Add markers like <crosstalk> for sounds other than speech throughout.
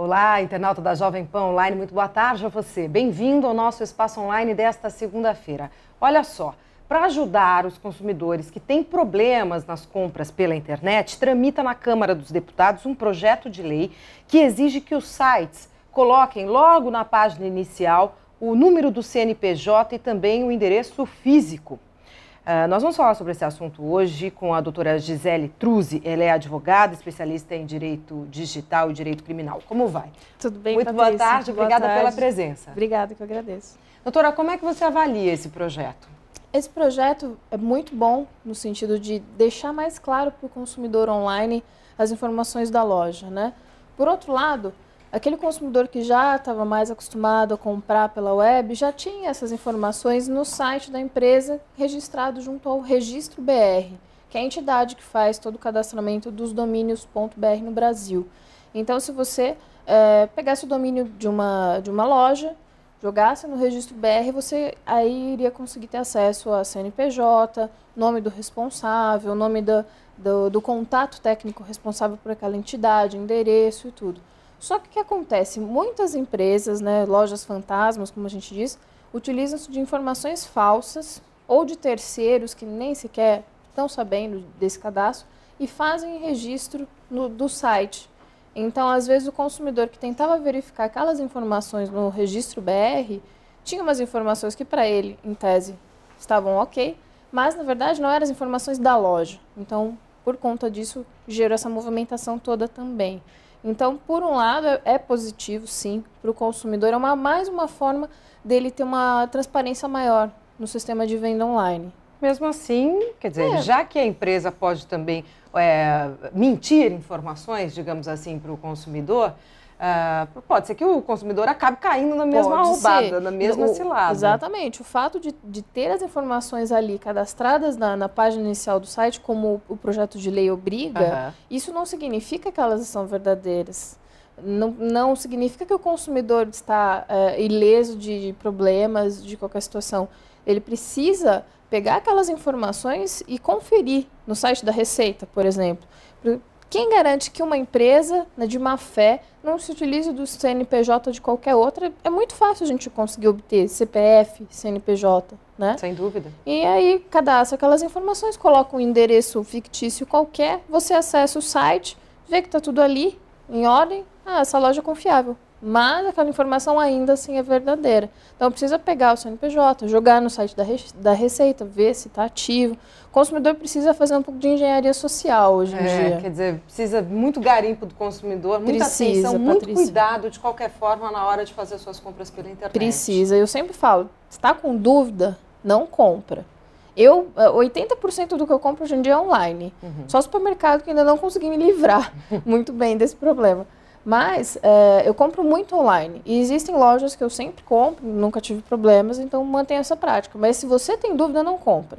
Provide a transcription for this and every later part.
Olá, internauta da Jovem Pan Online, muito boa tarde a você. Bem-vindo ao nosso espaço online desta segunda-feira. Olha só, para ajudar os consumidores que têm problemas nas compras pela internet, tramita na Câmara dos Deputados um projeto de lei que exige que os sites coloquem logo na página inicial o número do CNPJ e também o endereço físico. Uh, nós vamos falar sobre esse assunto hoje com a doutora Gisele Truzzi. Ela é advogada, especialista em direito digital e direito criminal. Como vai? Tudo bem, Muito Patrícia. boa tarde, boa obrigada tarde. pela presença. Obrigada, que eu agradeço. Doutora, como é que você avalia esse projeto? Esse projeto é muito bom no sentido de deixar mais claro para o consumidor online as informações da loja, né? Por outro lado, aquele consumidor que já estava mais acostumado a comprar pela web já tinha essas informações no site da empresa registrado junto ao Registro BR, que é a entidade que faz todo o cadastramento dos domínios .br no Brasil. Então, se você é, pegasse o domínio de uma, de uma loja, jogasse no registro BR, você aí iria conseguir ter acesso a CNPJ, nome do responsável, nome do, do, do contato técnico responsável por aquela entidade, endereço e tudo. Só que o que acontece? Muitas empresas, né, lojas fantasmas, como a gente diz, utilizam-se de informações falsas ou de terceiros que nem sequer estão sabendo desse cadastro e fazem registro no, do site. Então, às vezes, o consumidor que tentava verificar aquelas informações no registro BR tinha umas informações que, para ele, em tese, estavam ok, mas, na verdade, não eram as informações da loja. Então, por conta disso, gerou essa movimentação toda também. Então, por um lado, é positivo, sim, para o consumidor. É uma, mais uma forma dele ter uma transparência maior no sistema de venda online. Mesmo assim, quer dizer, é. já que a empresa pode também é, mentir informações, digamos assim, para o consumidor, uh, pode ser que o consumidor acabe caindo na mesma pode roubada, ser. na mesma o, cilada. Exatamente. O fato de, de, ter as informações ali cadastradas na, na, página inicial do site, como o projeto de lei obriga, uhum. isso não significa que elas são verdadeiras. Não, não significa que o consumidor está uh, ileso de, de problemas, de qualquer situação. Ele precisa pegar aquelas informações e conferir no site da Receita, por exemplo. Quem garante que uma empresa né, de má fé não se utilize do CNPJ de qualquer outra? É muito fácil a gente conseguir obter CPF, CNPJ, né? Sem dúvida. E aí cadastra aquelas informações, coloca um endereço fictício qualquer, você acessa o site, vê que está tudo ali, em ordem, ah, essa loja é confiável mas aquela informação ainda assim é verdadeira. Então precisa pegar o CNPJ, jogar no site da, da Receita, ver se está ativo. O consumidor precisa fazer um pouco de engenharia social hoje em é, dia. Quer dizer, precisa muito garimpo do consumidor, muita precisa, atenção, muito Patrícia. cuidado de qualquer forma na hora de fazer suas compras pela internet. Precisa. Eu sempre falo, está com dúvida, não compra. Eu, 80% do que eu compro hoje em dia é online. Uhum. Só supermercado que ainda não consegui me livrar <laughs> muito bem desse problema. Mas é, eu compro muito online. E existem lojas que eu sempre compro, nunca tive problemas, então mantenho essa prática. Mas se você tem dúvida, não compra.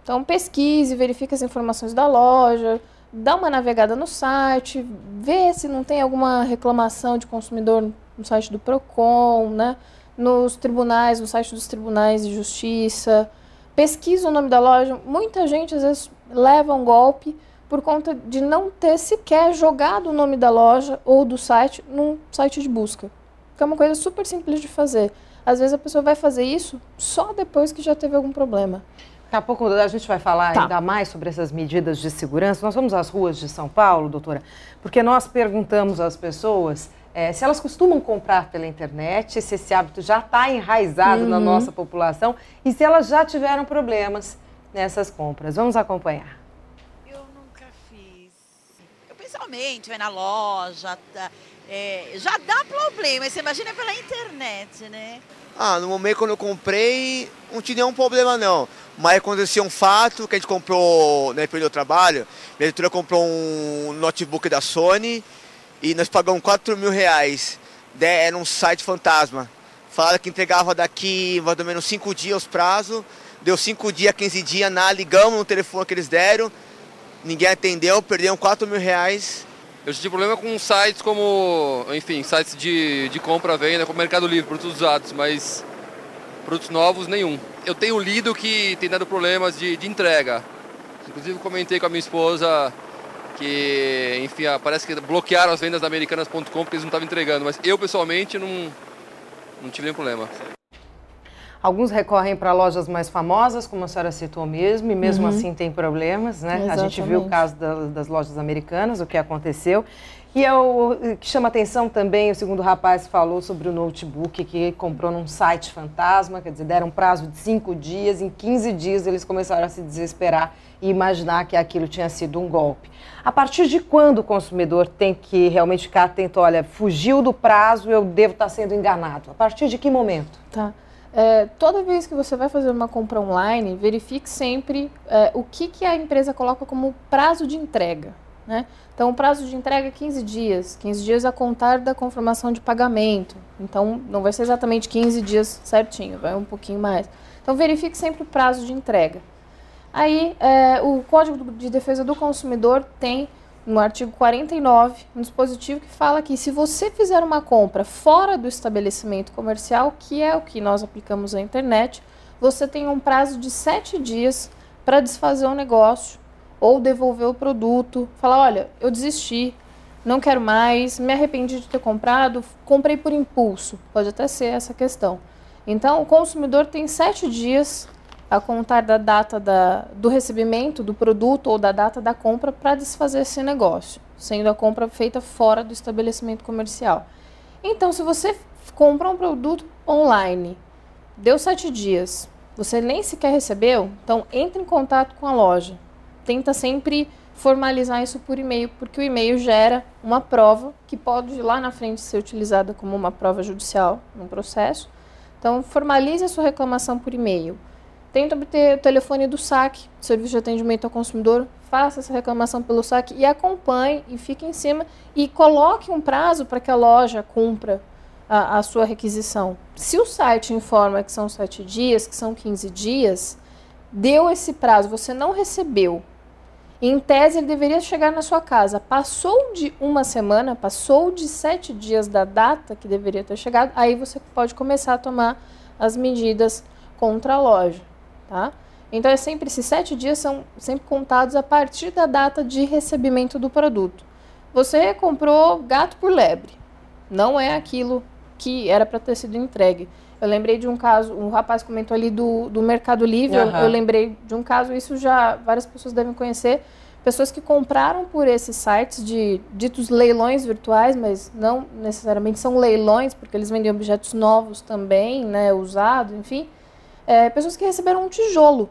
Então pesquise, verifique as informações da loja, dá uma navegada no site, vê se não tem alguma reclamação de consumidor no site do Procon, né? nos tribunais, no site dos tribunais de justiça. Pesquisa o nome da loja. Muita gente às vezes leva um golpe por conta de não ter sequer jogado o nome da loja ou do site num site de busca. Que é uma coisa super simples de fazer. Às vezes a pessoa vai fazer isso só depois que já teve algum problema. Daqui a pouco a gente vai falar tá. ainda mais sobre essas medidas de segurança. Nós vamos às ruas de São Paulo, doutora, porque nós perguntamos às pessoas é, se elas costumam comprar pela internet, se esse hábito já está enraizado uhum. na nossa população e se elas já tiveram problemas nessas compras. Vamos acompanhar. Pessoalmente, vai na loja, tá, é, já dá problema. Você imagina pela internet, né? Ah, no momento quando eu comprei, não tinha nenhum problema não. Mas aconteceu um fato que a gente comprou na empresa do trabalho. Minha editora comprou um notebook da Sony e nós pagamos 4 mil reais. Era um site fantasma. Falaram que entregava daqui mais ou menos 5 dias os prazos. Deu 5 dias, 15 dias, nada, ligamos no telefone que eles deram ninguém atendeu, perderam 4 mil reais. Eu tive problema com sites como, enfim, sites de, de compra, venda, como Mercado Livre, produtos usados, mas produtos novos nenhum. Eu tenho lido que tem dado problemas de, de entrega. Inclusive comentei com a minha esposa que, enfim, ah, parece que bloquearam as vendas da americanas.com porque eles não estavam entregando, mas eu pessoalmente não, não tive nenhum problema. Alguns recorrem para lojas mais famosas, como a senhora citou mesmo, e mesmo Uhum. assim tem problemas, né? A gente Exatamente. viu o caso da- das lojas americanas, o que aconteceu. E é o que chama atenção também, o segundo rapaz falou sobre o notebook que comprou num site fantasma, quer dizer, deram um prazo de cinco dias, em 15 dias eles começaram a se desesperar e imaginar que aquilo tinha sido um golpe. A partir de quando o consumidor tem que realmente ficar atento, olha, fugiu do prazo, eu devo estar sendo enganado? A partir de que momento? Tá. É, toda vez que você vai fazer uma compra online, verifique sempre é, o que, que a empresa coloca como prazo de entrega. Né? Então, o prazo de entrega é 15 dias. 15 dias a contar da confirmação de pagamento. Então, não vai ser exatamente 15 dias certinho, vai um pouquinho mais. Então, verifique sempre o prazo de entrega. Aí, é, o Código de Defesa do Consumidor tem no artigo 49 um dispositivo que fala que se você fizer uma compra fora do estabelecimento comercial, que é o que nós aplicamos à internet, você tem um prazo de sete dias para desfazer o negócio ou devolver o produto. Falar, olha, eu desisti, não quero mais, me arrependi de ter comprado, comprei por impulso. Pode até ser essa questão. Então, o consumidor tem sete dias a contar da data da, do recebimento do produto ou da data da compra para desfazer esse negócio, sendo a compra feita fora do estabelecimento comercial. Então, se você compra um produto online, deu sete dias, você nem sequer recebeu, então entre em contato com a loja. Tenta sempre formalizar isso por e-mail, porque o e-mail gera uma prova que pode lá na frente ser utilizada como uma prova judicial num processo. Então, formalize a sua reclamação por e-mail. Tenta obter o telefone do SAC, Serviço de Atendimento ao Consumidor, faça essa reclamação pelo SAC e acompanhe e fique em cima e coloque um prazo para que a loja cumpra a, a sua requisição. Se o site informa que são sete dias, que são 15 dias, deu esse prazo, você não recebeu. Em tese, ele deveria chegar na sua casa. Passou de uma semana, passou de sete dias da data que deveria ter chegado, aí você pode começar a tomar as medidas contra a loja, tá? Então, é sempre, esses sete dias são sempre contados a partir da data de recebimento do produto. Você comprou gato por lebre, não é aquilo que era para ter sido entregue. Eu lembrei de um caso, um rapaz comentou ali do, do Mercado Livre, eu- Aham. eu lembrei de um caso, isso já várias pessoas devem conhecer, pessoas que compraram por esses sites de ditos leilões virtuais, mas não necessariamente são leilões, porque eles vendem objetos novos também, né, usados, enfim. É, pessoas que receberam um tijolo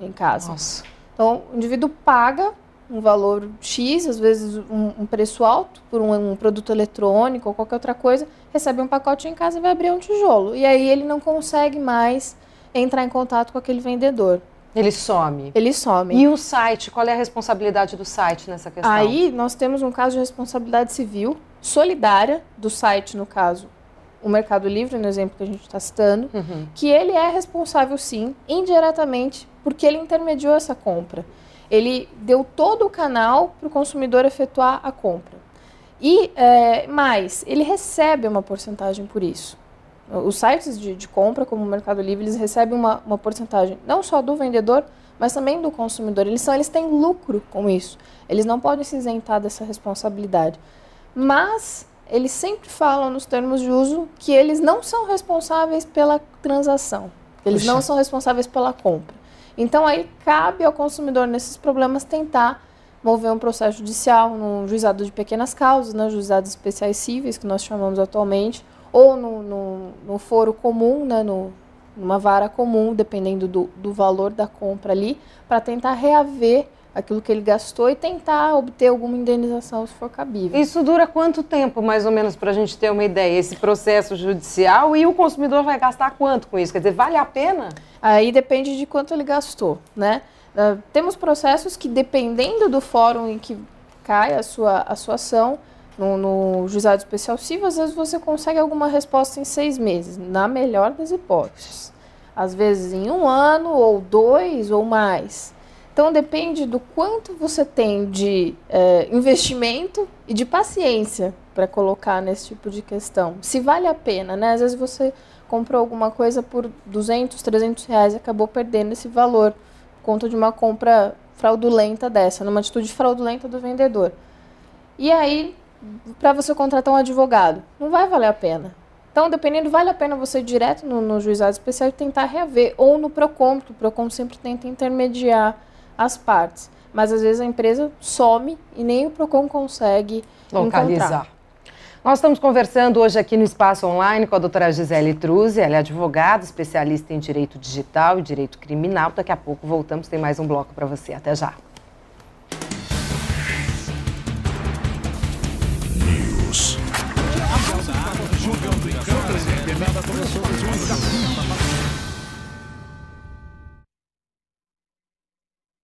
em casa. Nossa. Então, o indivíduo paga um valor X, às vezes um, um preço alto, por um, um produto eletrônico ou qualquer outra coisa, recebe um pacote em casa e vai abrir um tijolo. E aí ele não consegue mais entrar em contato com aquele vendedor. Ele some. Ele some. E o site, qual é a responsabilidade do site nessa questão? Aí nós temos um caso de responsabilidade civil solidária do site, no caso, o Mercado Livre, no exemplo que a gente está citando, Uhum. que ele é responsável sim, indiretamente, porque ele intermediou essa compra. Ele deu todo o canal para o consumidor efetuar a compra. E é, mais, ele recebe uma porcentagem por isso. Os sites de, de compra, como o Mercado Livre, eles recebem uma, uma porcentagem não só do vendedor, mas também do consumidor. Eles, são, eles têm lucro com isso. Eles não podem se isentar dessa responsabilidade. Mas eles sempre falam nos termos de uso que eles não são responsáveis pela transação. Eles Puxa. não são responsáveis pela compra. Então aí cabe ao consumidor nesses problemas tentar mover um processo judicial no juizado de pequenas causas, nos juizados especiais cíveis que nós chamamos atualmente, ou no, no, no foro comum, né, no, numa vara comum, dependendo do, do valor da compra ali, para tentar reaver aquilo que ele gastou e tentar obter alguma indenização se for cabível. Isso dura quanto tempo, mais ou menos, para a gente ter uma ideia? Esse processo judicial e o consumidor vai gastar quanto com isso? Quer dizer, vale a pena? Aí depende de quanto ele gastou, né? Ah, temos processos que, dependendo do fórum em que cai a sua, a sua ação, no, no juizado especial civil, às vezes você consegue alguma resposta em seis meses, na melhor das hipóteses. Às vezes em um ano, ou dois, ou mais. Então depende do quanto você tem de eh, investimento e de paciência para colocar nesse tipo de questão. Se vale a pena, né? Às vezes você comprou alguma coisa por 200, 300 reais e acabou perdendo esse valor por conta de uma compra fraudulenta dessa, numa atitude fraudulenta do vendedor. E aí, para você contratar um advogado, não vai valer a pena. Então, dependendo, vale a pena você ir direto no, no juizado especial e tentar reaver, ou no PROCON, porque o PROCON sempre tenta intermediar as partes. Mas às vezes a empresa some e nem o PROCON consegue localizar. Encontrar. Nós estamos conversando hoje aqui no Espaço Online com a doutora Gisele Truzzi, ela é advogada, especialista em direito digital e direito criminal. Daqui a pouco voltamos, tem mais um bloco para você. Até já. News.